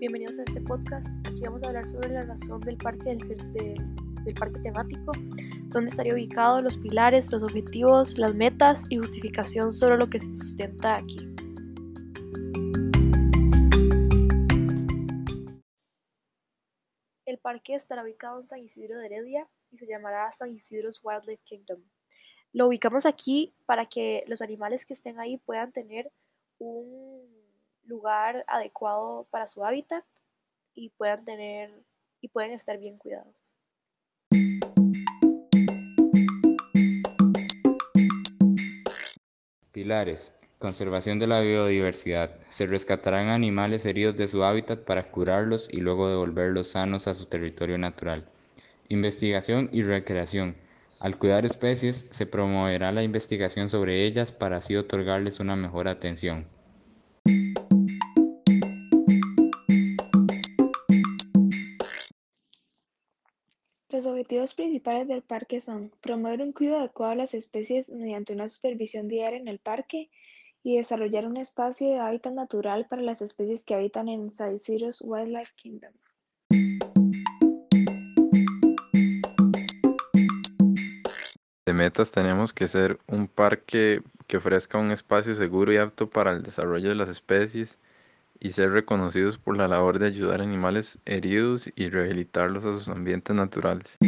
bienvenidos a este podcast. Aquí vamos a hablar sobre la razón del parque, del, del, parque temático, dónde estaría ubicado, los pilares, los objetivos, las metas y justificación sobre lo que se sustenta aquí. El parque estará ubicado en San Isidro de Heredia y se llamará San Isidro's Wildlife Kingdom. Lo ubicamos aquí para que los animales que estén ahí puedan tener un lugar adecuado para su hábitat y puedan tener y pueden estar bien cuidados. Pilares. Conservación de la biodiversidad. Se rescatarán animales heridos de su hábitat para curarlos y luego devolverlos sanos a su territorio natural. Investigación y recreación. Al cuidar especies, se promoverá la investigación sobre ellas para así otorgarles una mejor atención. Los objetivos principales del parque son promover un cuidado adecuado a las especies mediante una supervisión diaria en el parque y desarrollar un espacio de hábitat natural para las especies que habitan en Citrus Wildlife Kingdom. De metas tenemos que ser un parque que ofrezca un espacio seguro y apto para el desarrollo de las especies, y ser reconocidos por la labor de ayudar a animales heridos y rehabilitarlos a sus ambientes naturales.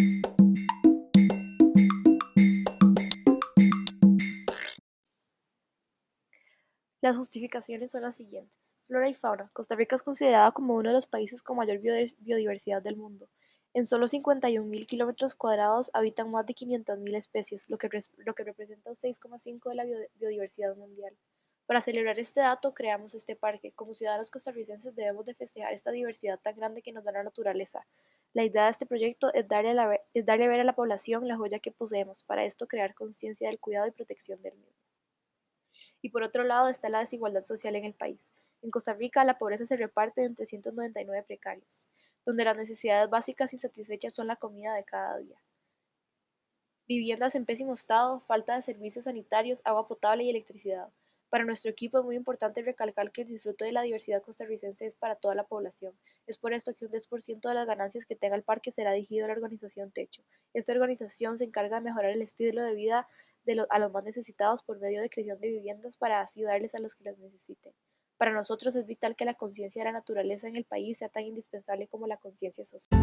Las justificaciones son las siguientes. Flora y fauna. Costa Rica es considerada como uno de los países con mayor biodiversidad del mundo. En solo 51.000 kilómetros cuadrados habitan más de 500.000 especies, lo que, lo que representa un 6,5 de la biodiversidad mundial. Para celebrar este dato, creamos este parque. Como ciudadanos costarricenses debemos de festejar esta diversidad tan grande que nos da la naturaleza. La idea de este proyecto es darle, a es darle a ver a la población la joya que poseemos, para esto crear conciencia del cuidado y protección del mismo. Y por otro lado está la desigualdad social en el país. En Costa Rica la pobreza se reparte en 399 precarios, donde las necesidades básicas y satisfechas son la comida de cada día. Viviendas en pésimo estado, falta de servicios sanitarios, agua potable y electricidad. Para nuestro equipo es muy importante recalcar que el disfrute de la diversidad costarricense es para toda la población. Es por esto que un 10% de las ganancias que tenga el parque será dirigido a la organización Techo. Esta organización se encarga de mejorar el estilo de vida de a los más necesitados por medio de creación de viviendas para así darles a los que las necesiten. Para nosotros es vital que la conciencia de la naturaleza en el país sea tan indispensable como la conciencia social.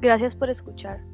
Gracias por escuchar.